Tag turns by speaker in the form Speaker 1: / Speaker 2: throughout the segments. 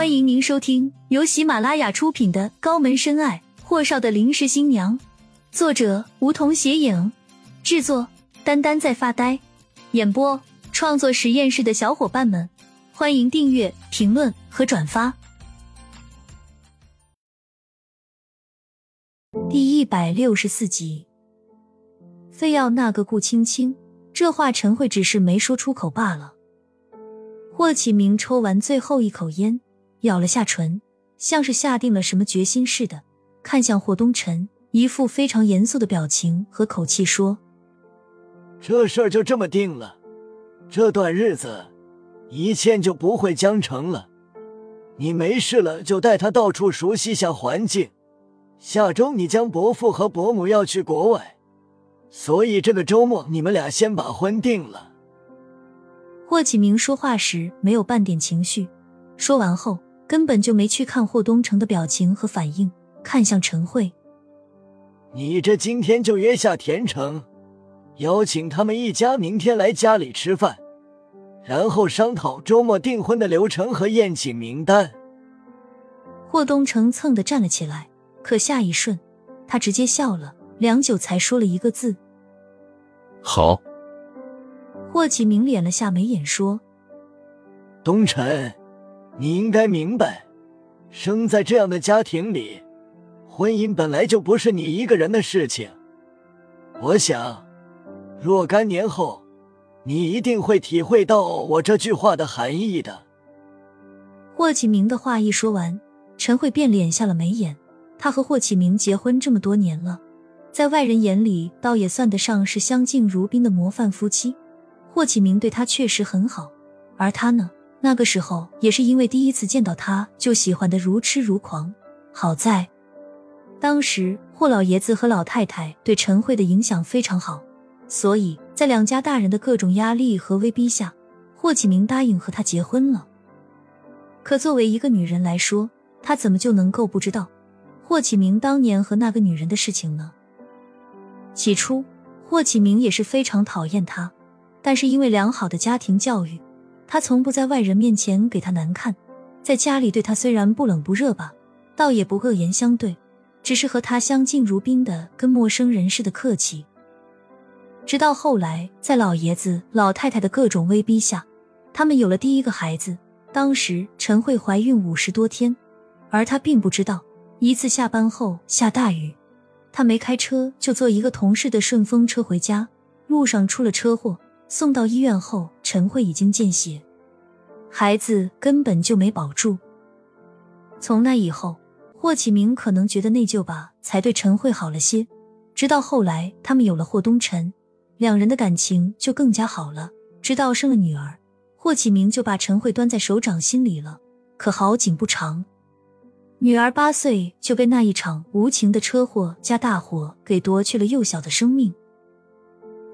Speaker 1: 欢迎您收听由喜马拉雅出品的《高门深爱：霍少的临时新娘》，作者梧桐斜影，制作丹丹在发呆，演播创作实验室的小伙伴们，欢迎订阅、评论和转发。第一百六十四集，非要那个顾青青，这话陈慧只是没说出口罢了。霍启明抽完最后一口烟，咬了下唇，像是下定了什么决心似的，看向霍东辰，一副非常严肃的表情和口气说：“
Speaker 2: 这事儿就这么定了，这段日子一切就不会僵成了。你没事了就带他到处熟悉下环境。下周你将伯父和伯母要去国外，所以这个周末你们俩先把婚定了。”
Speaker 1: 霍启明说话时没有半点情绪，说完后根本就没去看霍东城的表情和反应，看向陈慧：“
Speaker 2: 你这今天就约下田城，邀请他们一家明天来家里吃饭，然后商讨周末订婚的流程和宴请名单。”
Speaker 1: 霍东城蹭的站了起来，可下一瞬他直接笑了，良久才说了一个字：“
Speaker 3: 好。”
Speaker 1: 霍启明敛了下眉眼说：“
Speaker 2: 东辰，你应该明白，生在这样的家庭里，婚姻本来就不是你一个人的事情。我想，若干年后，你一定会体会到我这句话的含义的。”
Speaker 1: 霍启明的话一说完，陈慧便敛下了眉眼。他和霍启明结婚这么多年了，在外人眼里，倒也算得上是相敬如宾的模范夫妻。霍启明对他确实很好，而他呢，那个时候也是因为第一次见到他就喜欢的如痴如狂。好在，当时霍老爷子和老太太对陈慧的影响非常好，所以在两家大人的各种压力和威逼下，霍启明答应和他结婚了。可作为一个女人来说，她怎么就能够不知道霍启明当年和那个女人的事情呢？起初，霍启明也是非常讨厌他。但是因为良好的家庭教育，他从不在外人面前给他难看，在家里对他虽然不冷不热吧，倒也不恶言相对，只是和他相敬如宾的，跟陌生人似的客气。直到后来，在老爷子、老太太的各种威逼下，他们有了第一个孩子。当时陈慧怀孕五十多天，而他并不知道，一次下班后下大雨，他没开车，就坐一个同事的顺风车回家，路上出了车祸。送到医院后，陈慧已经见血，孩子根本就没保住。从那以后，霍启明可能觉得内疚吧，才对陈慧好了些。直到后来，他们有了霍东辰，两人的感情就更加好了。直到生了女儿，霍启明就把陈慧端在手掌心里了。可好景不长，女儿八岁就被那一场无情的车祸加大火给夺去了幼小的生命。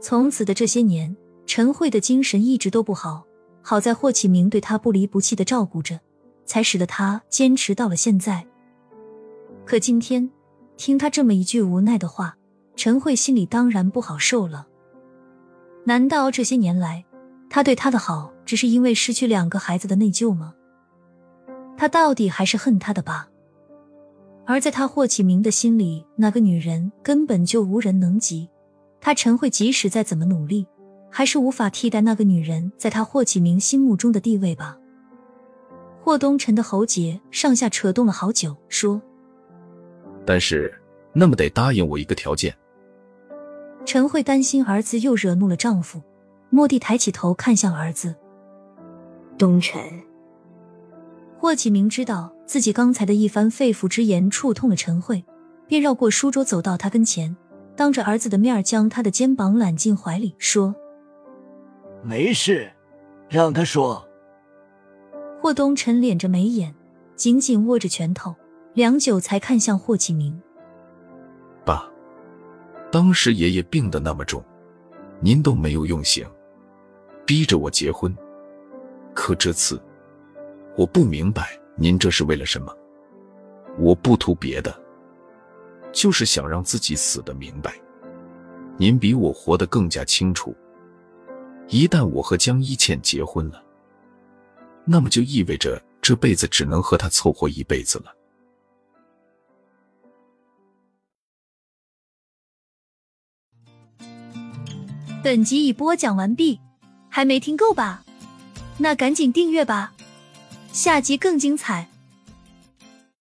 Speaker 1: 从此的这些年。陈慧的精神一直都不好，好在霍启明对她不离不弃的照顾着，才使得她坚持到了现在。可今天听他这么一句无奈的话，陈慧心里当然不好受了。难道这些年来他对她的好，只是因为失去两个孩子的内疚吗？他到底还是恨她的吧？而在他霍启明的心里，那个女人根本就无人能及。他陈慧即使再怎么努力。还是无法替代那个女人在他霍启明心目中的地位吧。霍东辰的喉结上下扯动了好久，说：“
Speaker 3: 但是，那么得答应我一个条件。”
Speaker 1: 陈慧担心儿子又惹怒了丈夫，蓦地抬起头看向儿子。
Speaker 4: 东辰，
Speaker 1: 霍启明知道自己刚才的一番肺腑之言触痛了陈慧，便绕过书桌走到他跟前，当着儿子的面将他的肩膀揽进怀里，说。
Speaker 2: 没事，让他说。
Speaker 1: 霍东辰敛着眉眼，紧紧握着拳头，良久才看向霍启明：“
Speaker 3: 爸，当时爷爷病得那么重，您都没有用刑，逼着我结婚。可这次，我不明白您这是为了什么。我不图别的，就是想让自己死的明白。您比我活得更加清楚。”一旦我和江一倩结婚了，那么就意味着这辈子只能和他凑合一辈子了。
Speaker 1: 本集已播讲完毕，还没听够吧？那赶紧订阅吧，下集更精彩。